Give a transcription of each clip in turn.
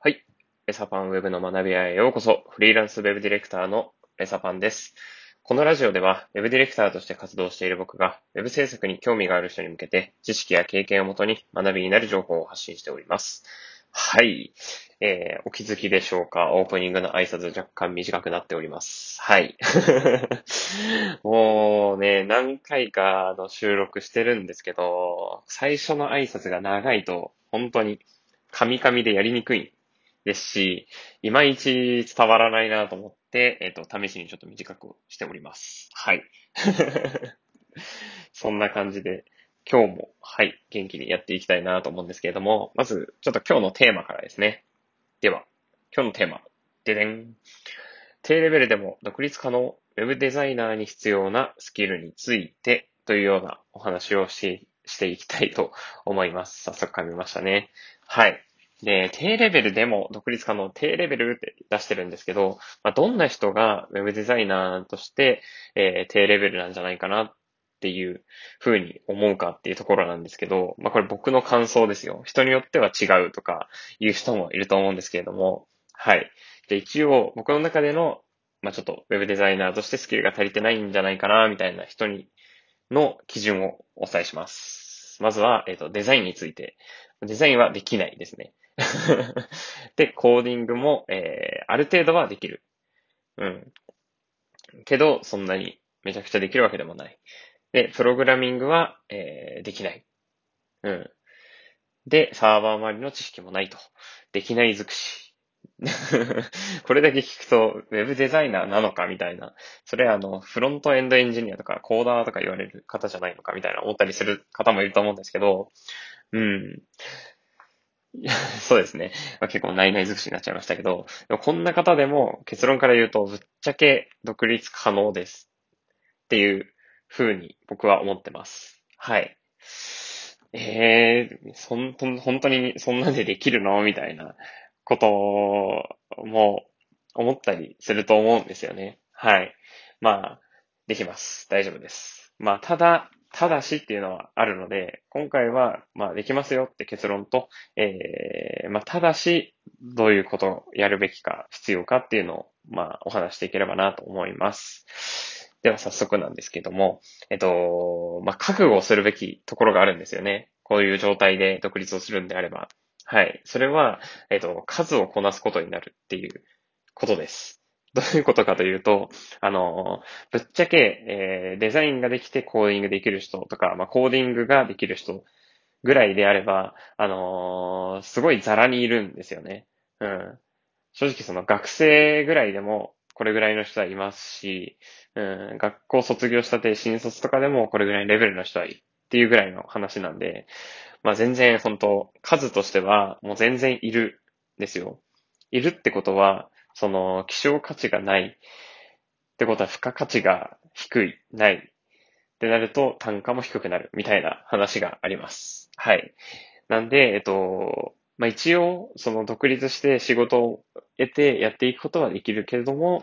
はい。レサパンウェブの学び屋へようこそ。フリーランスウェブディレクターのレサパンです。このラジオでは、ウェブディレクターとして活動している僕が、ウェブ制作に興味がある人に向けて、知識や経験をもとに学びになる情報を発信しております。はい。えー、お気づきでしょうか？オープニングの挨拶若干短くなっております。はい。もうね、何回かの収録してるんですけど、最初の挨拶が長いと、本当に、カミカミでやりにくいですし、いまいち伝わらないなと思って、えっ、と、試しにちょっと短くしております。はい。そんな感じで、今日も、はい、元気にやっていきたいなと思うんですけれども、まず、ちょっと今日のテーマからですね。では、今日のテーマ、ででん。低レベルでも独立可能、ウェブデザイナーに必要なスキルについてというようなお話をししていきたいと思います。早速噛みましたね。はい。で、低レベルでも独立可能、低レベルって出してるんですけど、まあ、どんな人がウェブデザイナーとして、えー低レベルなんじゃないかなっていうふうに思うかっていうところなんですけど、まあ、これ僕の感想ですよ。人によっては違うとかいう人もいると思うんですけれども、はい。で、一応僕の中での、まあ、ちょっとウェブデザイナーとしてスキルが足りてないんじゃないかなみたいな人にの基準をお伝えします。まずは、えっ、と、デザインについて。デザインはできないですね。で、コーディングも、えー、ある程度はできる。うん。けど、そんなにめちゃくちゃできるわけでもない。で、プログラミングは、えー、できない。うん。で、サーバー周りの知識もないと。できない尽くし。これだけ聞くと、ウェブデザイナーなのかみたいな。それはあの、フロントエンドエンジニアとか、コーダーとか言われる方じゃないのかみたいな思ったりする方もいると思うんですけど、うん。そうですね。まあ、結構ないない尽くしになっちゃいましたけど、こんな方でも結論から言うと、ぶっちゃけ独立可能です。っていう風に僕は思ってます。はい。えー、そん、ほん本当にそんなんでできるのみたいなことも思ったりすると思うんですよね。はい。まあ、できます。大丈夫です。まあ、ただ、ただしっていうのはあるので、今回は、まあ、できますよって結論と、えー、まあ、ただし、どういうことをやるべきか、必要かっていうのを、まあ、お話していければなと思います。では、早速なんですけども、えっと、まあ、覚悟をするべきところがあるんですよね。こういう状態で独立をするんであれば。はい。それは、えっと、数をこなすことになるっていうことです。どういうことかというと、あの、ぶっちゃけ、えーデザインができてコーディングできる人とか、まあ、コーディングができる人ぐらいであれば、あのすごいザラにいるんですよね。うん。正直その学生ぐらいでもこれぐらいの人はいますし、うん、学校卒業したて新卒とかでもこれぐらいレベルの人はいっていうぐらいの話なんで、まあ全然本当数としてはもう全然いるんですよ。いるってことは、その希少価値がないってことは付加価値が低い、ないってなると単価も低くなるみたいな話があります。はい。なんで、えっと、まあ一応その独立して仕事を得てやっていくことはできるけれども、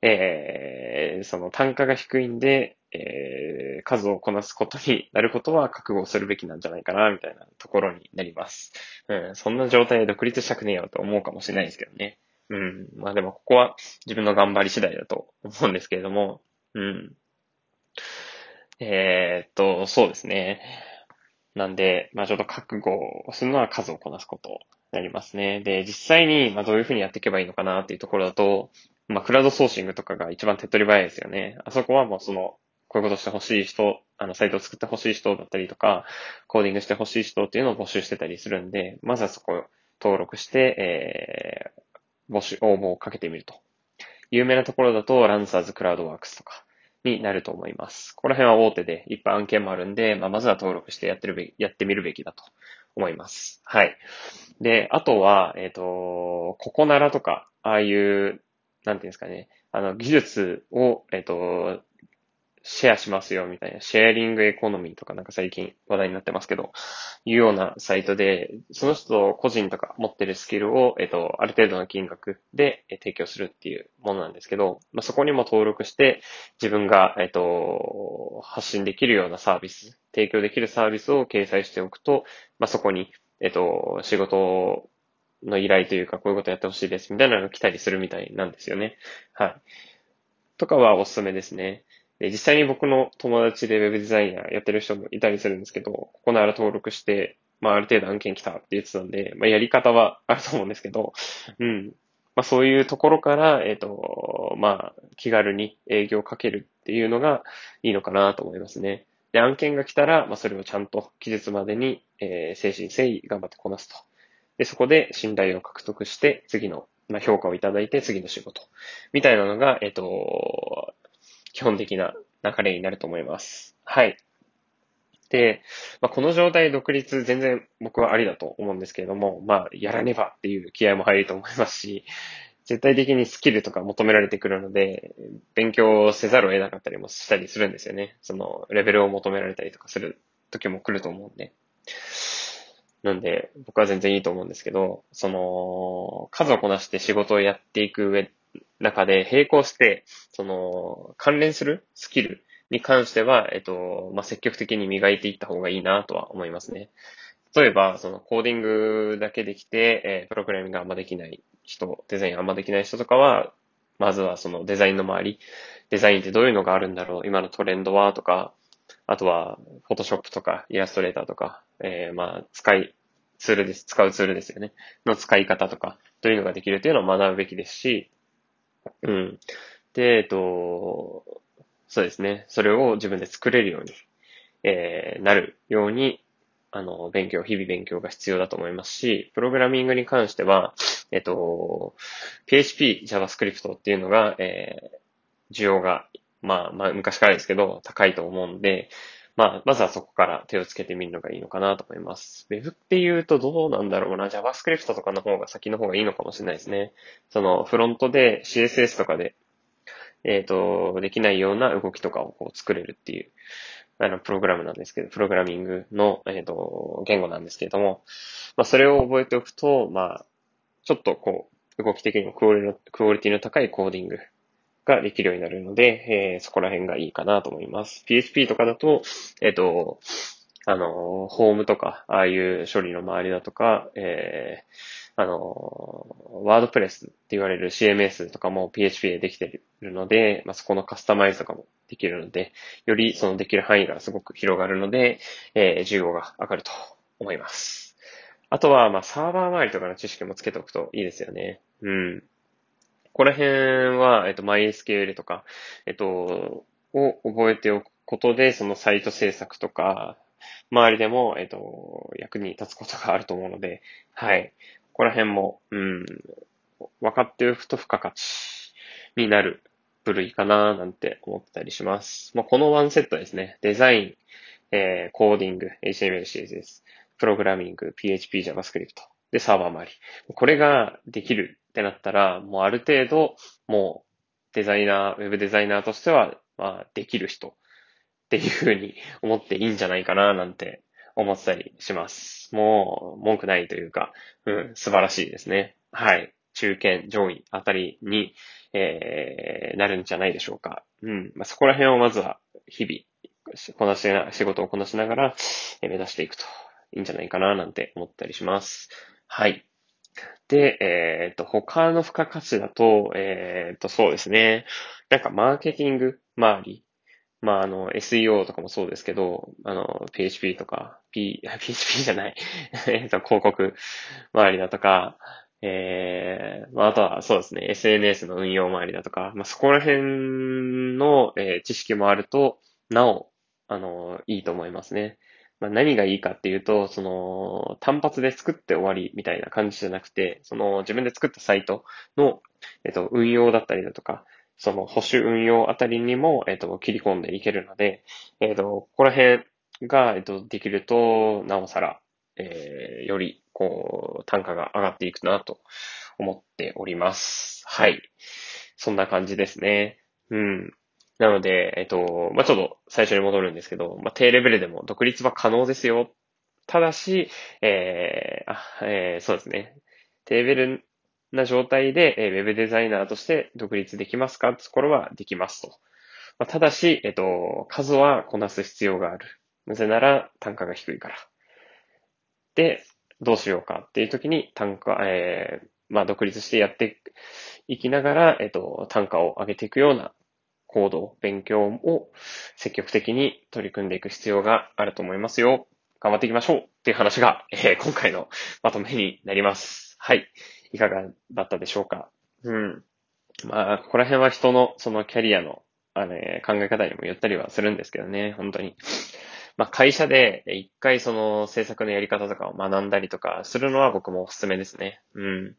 えー、その単価が低いんで、えー、数をこなすことになることは覚悟するべきなんじゃないかな、みたいなところになります。うん、そんな状態で独立したくねえよと思うかもしれないですけどね。うん、まあでもここは自分の頑張り次第だと思うんですけれども、うん。えー、っと、そうですね。なんで、まあちょっと覚悟をするのは数をこなすことになりますね。で、実際に、まあどういうふうにやっていけばいいのかなっていうところだと、まあ、クラウドソーシングとかが一番手っ取り早いですよね。あそこはもうその、こういうことしてほしい人、あの、サイトを作ってほしい人だったりとか、コーディングしてほしい人っていうのを募集してたりするんで、まずはそこを登録して、えー、募集、応募をかけてみると。有名なところだと、ランサーズクラウドワークスとかになると思います。この辺は大手でいっぱい案件もあるんで、まあ、まずは登録してやってるべき、やってみるべきだと思います。はい。で、あとは、えっ、と、ココナラとか、ああいう、なんていうんですかね、あの、技術を、えっ、と、シェアしますよ、みたいな、シェアリングエコノミーとかなんか最近話題になってますけど、いうようなサイトで、その人個人とか持ってるスキルを、えっ、と、ある程度の金額で提供するっていうものなんですけど、まあ、そこにも登録して、自分が、えっ、と、発信できるようなサービス、提供できるサービスを掲載しておくと、まあ、そこに、えっ、と、仕事の依頼というか、こういうことやってほしいですみたいなのが来たりするみたいなんですよね。はい。とかはおすすめですね。で実際に僕の友達で Web デザイナーやってる人もいたりするんですけど、ここなら登録して、まあある程度案件来たって言ってたんで、まあやり方はあると思うんですけど、うん。まあそういうところから、えっ、ー、と、まあ気軽に営業をかけるっていうのがいいのかなと思いますね。で、案件が来たら、まあそれをちゃんと期日までに、えー、精神誠意頑張ってこなすと。で、そこで信頼を獲得して、次の、まあ、評価をいただいて、次の仕事。みたいなのが、えっ、ー、と、基本的な流れになると思います。はい。で、まあ、この状態独立全然僕はありだと思うんですけれども、まあ、やらねばっていう気合も入ると思いますし、絶対的にスキルとか求められてくるので、勉強せざるを得なかったりもしたりするんですよね。その、レベルを求められたりとかする時も来ると思うんで。なんで、僕は全然いいと思うんですけど、その、数をこなして仕事をやっていく上、中で並行して、その、関連するスキルに関しては、えっと、まあ、積極的に磨いていった方がいいなとは思いますね。例えば、そのコーディングだけできて、えー、プログラミングあんまできない人、デザインあんまできない人とかは、まずはそのデザインの周り、デザインってどういうのがあるんだろう、今のトレンドはとか、あとは、フォトショップとか、イラストレーターとか、えー、まあ、使い、ツールです。使うツールですよね。の使い方とか、どういうのができるというのを学ぶべきですし、うん。で、えっと、そうですね。それを自分で作れるように、えー、なるように、あの、勉強、日々勉強が必要だと思いますし、プログラミングに関しては、えっと、PHP、JavaScript っていうのが、えー、需要が、まあ、まあ、昔からですけど、高いと思うんで、まあ、まずはそこから手をつけてみるのがいいのかなと思います。Web って言うとどうなんだろうな。JavaScript とかの方が先の方がいいのかもしれないですね。その、フロントで CSS とかでえっ、ー、と、できないような動きとかをこう作れるっていう、あの、プログラムなんですけど、プログラミングの、えっ、ー、と、言語なんですけれども、まあ、それを覚えておくと、まあ、ちょっとこう、動き的にもクオリティの高いコーディングができるようになるので、えー、そこら辺がいいかなと思います。PHP とかだと、えっ、ー、と、あの、ホームとか、ああいう処理の周りだとか、えー、あの、ワードプレスって言われる CMS とかも PHP でできてるので、まあ、そこのカスタマイズとかもできるので、よりそのできる範囲がすごく広がるので、えー、需要が上がると思います。あとは、まあ、サーバー周りとかの知識もつけておくといいですよね。うん。ここら辺は、えっと、MySQL とか、えっと、を覚えておくことで、そのサイト制作とか、周りでも、えっ、と、役に立つことがあると思うので、はい。ここら辺も、うん、分かっておくと付加価値になる部類かななんて思ったりします。まあ、このワンセットですね。デザイン、えー、コーディング、HTML、CSS、プログラミング、PHP、JavaScript、で、サーバー周り。これができるってなったら、もうある程度、もうデザイナー、ウェブデザイナーとしては、まあ、できる人っていうふうに 思っていいんじゃないかななんて思ったりします。もう、文句ないというか、うん、素晴らしいですね。はい。中堅、上位あたりに、えー、なるんじゃないでしょうか。うん。まあ、そこら辺をまずは、日々、こなしな、仕事をこなしながら、え、目指していくといいんじゃないかななんて思ったりします。はい。で、えっ、と、他の付加価値だと、えっ、と、そうですね。なんか、マーケティング周りまあ、あの、SEO とかもそうですけど、あの、PHP とか、P、PHP じゃない、えっと、広告周りだとか、えー、まあ、あとはそうですね、SNS の運用周りだとか、まあ、そこら辺の、えー、知識もあると、なお、あの、いいと思いますね。まあ、何がいいかっていうと、その、単発で作って終わりみたいな感じじゃなくて、その、自分で作ったサイトの、えっと、運用だったりだとか、その保守運用あたりにも、えっ、と、切り込んでいけるので、えっ、と、ここら辺が、えっ、と、できると、なおさら、えー、より、こう、単価が上がっていくなと思っております。はい。そんな感じですね。うん。なので、えっ、と、まあ、ちょっと最初に戻るんですけど、まあ、低レベルでも独立は可能ですよ。ただし、えー、あ、えー、そうですね。低レベルな状態で、えー、ウェブデザイナーとして独立できますか？ってところはできますと。まあ、ただし、えっ、と、数はこなす必要がある。なぜなら単価が低いから。で、どうしようかっていう時に単価、えー、まあ、独立してやっていきながら、えっ、と、単価を上げていくような行動、勉強を積極的に取り組んでいく必要があると思いますよ。頑張っていきましょうっていう話が、えー、今回のまとめになります。はい。いかがだったでしょうか？うん。まあ、ここら辺は人のそのキャリアの、あの、考え方にもよったりはするんですけどね、本当に。まあ、会社で一回その制作のやり方とかを学んだりとかするのは僕もおすすめですね。うん。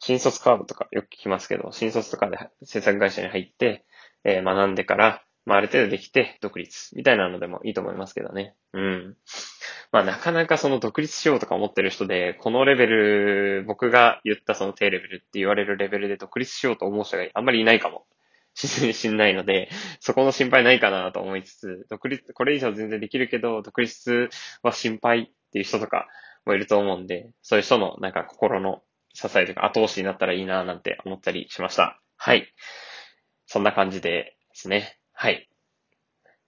新卒カードとかよく聞きますけど、新卒とかで制作会社に入って、えー、学んでから、まあ、ある程度できて独立みたいなのでもいいと思いますけどね。うん。まあ、なかなかその独立しようとか思ってる人で、このレベル、僕が言ったその低レベルって言われるレベルで独立しようと思う人があんまりいないかもしんないので、そこの心配ないかなと思いつつ、独立、これ以上全然できるけど、独立は心配っていう人とかもいると思うんで、そういう人のなんか心の支えとか後押しになったらいいななんて思ったりしました。はい。そんな感じでですね。はい。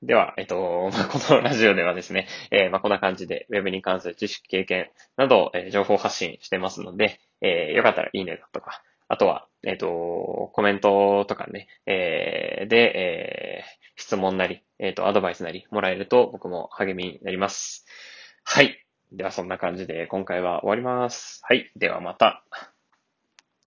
では、えっと、まあ、このラジオではですね、えー、まあ、こんな感じで Web に関する知識、経験など、えー、情報発信してますので、えー、よかったらいいねだとか、あとは、えっ、と、コメントとかね、え、で、え、質問なり、えっ、と、アドバイスなりもらえると僕も励みになります。はい。ではそんな感じで今回は終わります。はい。ではまた。